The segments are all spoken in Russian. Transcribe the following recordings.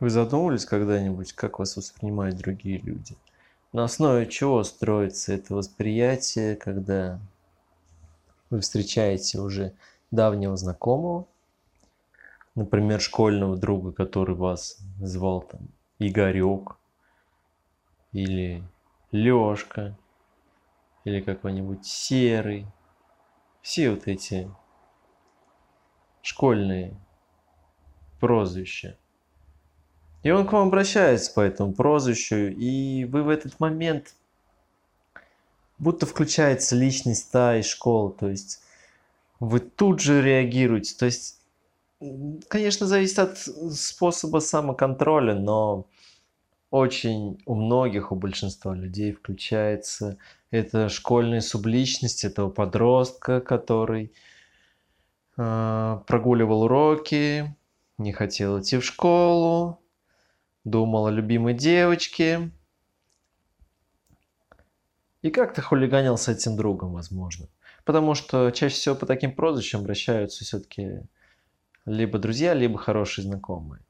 Вы задумывались когда-нибудь, как вас воспринимают другие люди? На основе чего строится это восприятие, когда вы встречаете уже давнего знакомого, например, школьного друга, который вас звал там Игорек, или Лёшка, или какой-нибудь Серый. Все вот эти школьные прозвища. И он к вам обращается по этому прозвищу, и вы в этот момент будто включается личность та из школы, то есть вы тут же реагируете. То есть, конечно, зависит от способа самоконтроля, но очень у многих, у большинства людей включается это школьная субличность этого подростка, который э, прогуливал уроки, не хотел идти в школу, думал о любимой девочке и как-то хулиганил с этим другом, возможно. Потому что чаще всего по таким прозвищам обращаются все-таки либо друзья, либо хорошие знакомые.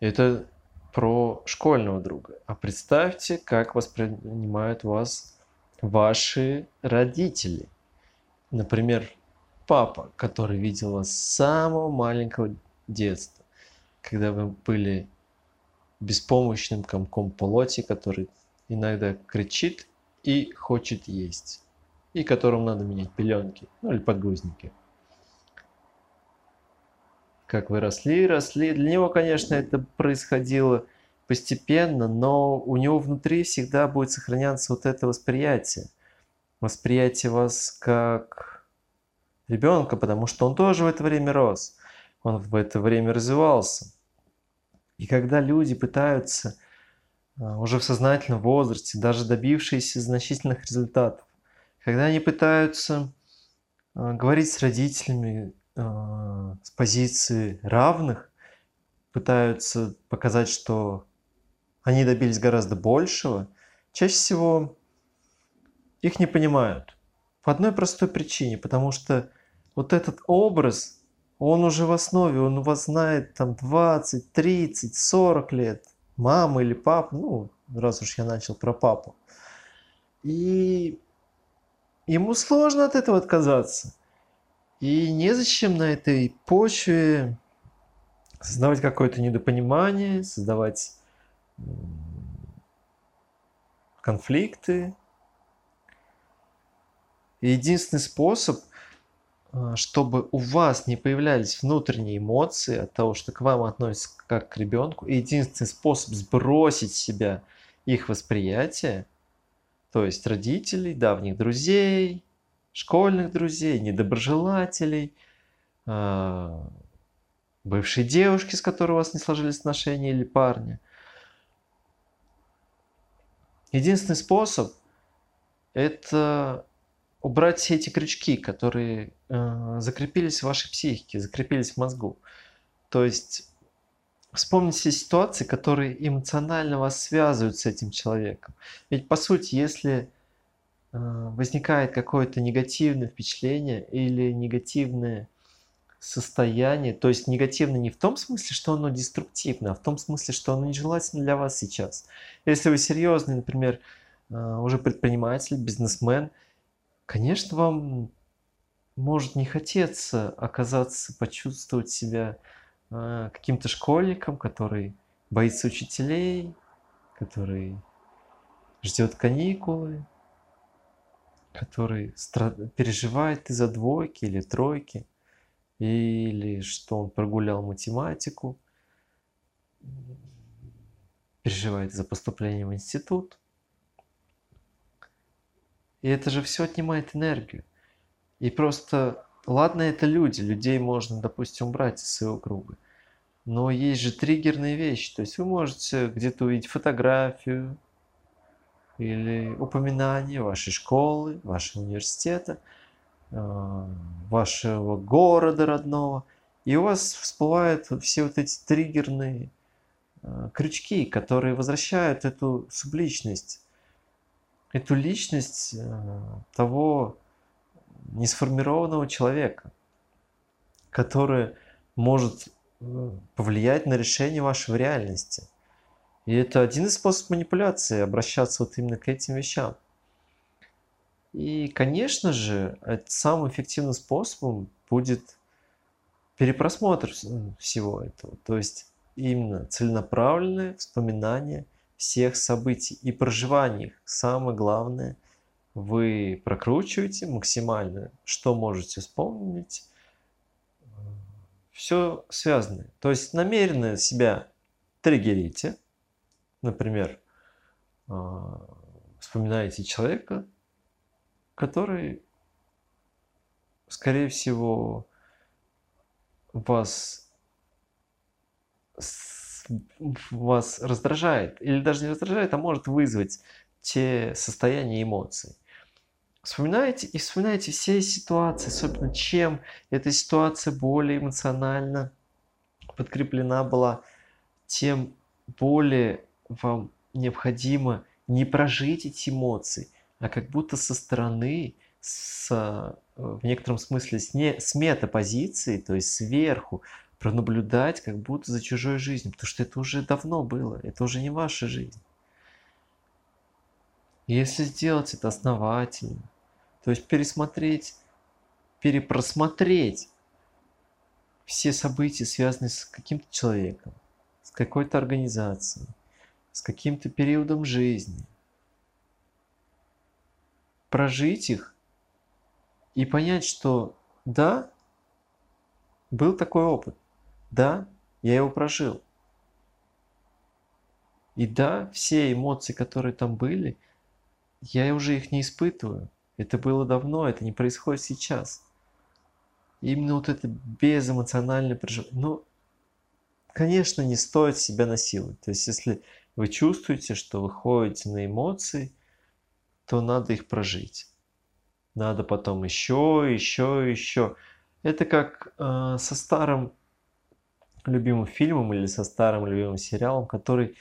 Это про школьного друга. А представьте, как воспринимают вас ваши родители. Например, папа, который видел вас с самого маленького детства, когда вы были беспомощным комком плоти, который иногда кричит и хочет есть, и которому надо менять пеленки, ну или подгузники как вы росли, росли. Для него, конечно, это происходило постепенно, но у него внутри всегда будет сохраняться вот это восприятие. Восприятие вас как ребенка, потому что он тоже в это время рос. Он в это время развивался. И когда люди пытаются а, уже в сознательном возрасте, даже добившиеся значительных результатов, когда они пытаются а, говорить с родителями, а, с позиции равных пытаются показать, что они добились гораздо большего, чаще всего их не понимают. По одной простой причине, потому что вот этот образ, он уже в основе, он вас знает там 20, 30, 40 лет. Мама или папа, ну, раз уж я начал про папу. И ему сложно от этого отказаться. И незачем на этой почве создавать какое-то недопонимание, создавать конфликты. И единственный способ, чтобы у вас не появлялись внутренние эмоции от того, что к вам относятся как к ребенку, единственный способ сбросить с себя их восприятие, то есть родителей, давних друзей, школьных друзей, недоброжелателей, а, бывшей девушки, с которой у вас не сложились отношения, или парня. Единственный способ – это убрать все эти крючки, которые э, закрепились в вашей психике, закрепились в мозгу. То есть вспомните ситуации, которые эмоционально вас связывают с этим человеком. Ведь по сути, если а, возникает какое-то негативное впечатление или негативное состояние, то есть негативно не в том смысле, что оно деструктивно, а в том смысле, что оно нежелательно для вас сейчас. Если вы серьезный, например, а, уже предприниматель, бизнесмен, конечно, вам может не хотеться оказаться, почувствовать себя а, каким-то школьником, который боится учителей, который ждет каникулы, который переживает из-за двойки или тройки, или что он прогулял математику, переживает за поступление в институт. И это же все отнимает энергию. И просто, ладно, это люди, людей можно, допустим, убрать из своего круга. Но есть же триггерные вещи. То есть вы можете где-то увидеть фотографию, или упоминание вашей школы, вашего университета, э, вашего города родного, и у вас всплывают все вот эти триггерные э, крючки, которые возвращают эту субличность, эту личность э, того несформированного человека, который может повлиять на решение вашего реальности. И это один из способов манипуляции, обращаться вот именно к этим вещам. И, конечно же, самым эффективным способом будет перепросмотр всего этого. То есть именно целенаправленное вспоминание всех событий и проживание их. Самое главное, вы прокручиваете максимально, что можете вспомнить. Все связано. То есть намеренно себя триггерите. Например, а, вспоминаете человека, который, скорее всего, вас вас раздражает, или даже не раздражает, а может вызвать те состояния эмоций. Вспоминайте и вспоминайте все ситуации, особенно чем эта ситуация более эмоционально подкреплена была, тем более вам необходимо не прожить эти эмоции, а как будто со стороны, с, э, в некотором смысле с, не, с метапозиции, то есть сверху, пронаблюдать как будто за чужой жизнью, потому что это уже давно было, это уже не ваша жизнь. Если сделать это основательно, то есть пересмотреть, перепросмотреть все события, связанные с каким-то человеком, с какой-то организацией, с каким-то периодом жизни, прожить их и понять, что да, был такой опыт, да, я его прожил. И да, все эмоции, которые там были, я уже их не испытываю. Это было давно, это не происходит сейчас. И именно вот это безэмоциональное проживание. Ну, конечно, не стоит себя насиловать. То есть, если вы чувствуете, что вы ходите на эмоции, то надо их прожить. Надо потом еще, еще, еще. Это как э, со старым любимым фильмом или со старым любимым сериалом, который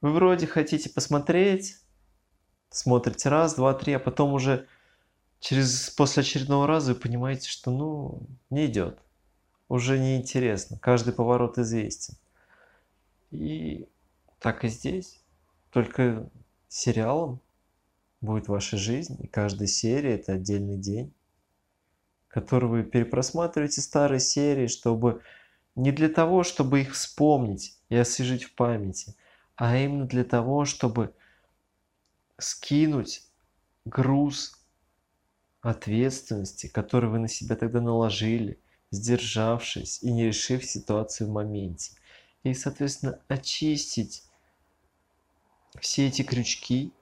вы вроде хотите посмотреть, смотрите раз, два, три, а потом уже через после очередного раза вы понимаете, что ну не идет, уже не интересно, каждый поворот известен. И так и здесь, только сериалом будет ваша жизнь, и каждая серия это отдельный день, который вы перепросматриваете старые серии, чтобы не для того, чтобы их вспомнить и освежить в памяти, а именно для того, чтобы скинуть груз ответственности, который вы на себя тогда наложили, сдержавшись и не решив ситуацию в моменте. И, соответственно, очистить все эти крючки,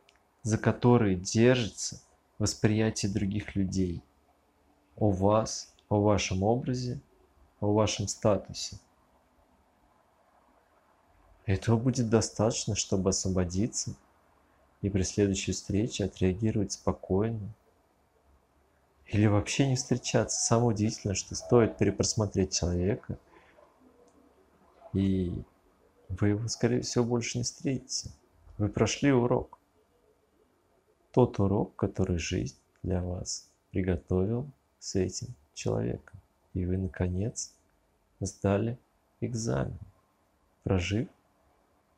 за которые держится восприятие других людей о вас, о вашем образе, о вашем статусе. Этого будет достаточно, чтобы освободиться и при следующей встрече отреагировать спокойно. Или вообще не встречаться. Самое удивительное, что стоит перепросмотреть человека, и вы его, скорее всего, больше не встретите. Вы прошли урок. Тот урок, который жизнь для вас приготовил с этим человеком. И вы, наконец, сдали экзамен, прожив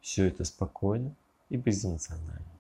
все это спокойно и безэмоционально.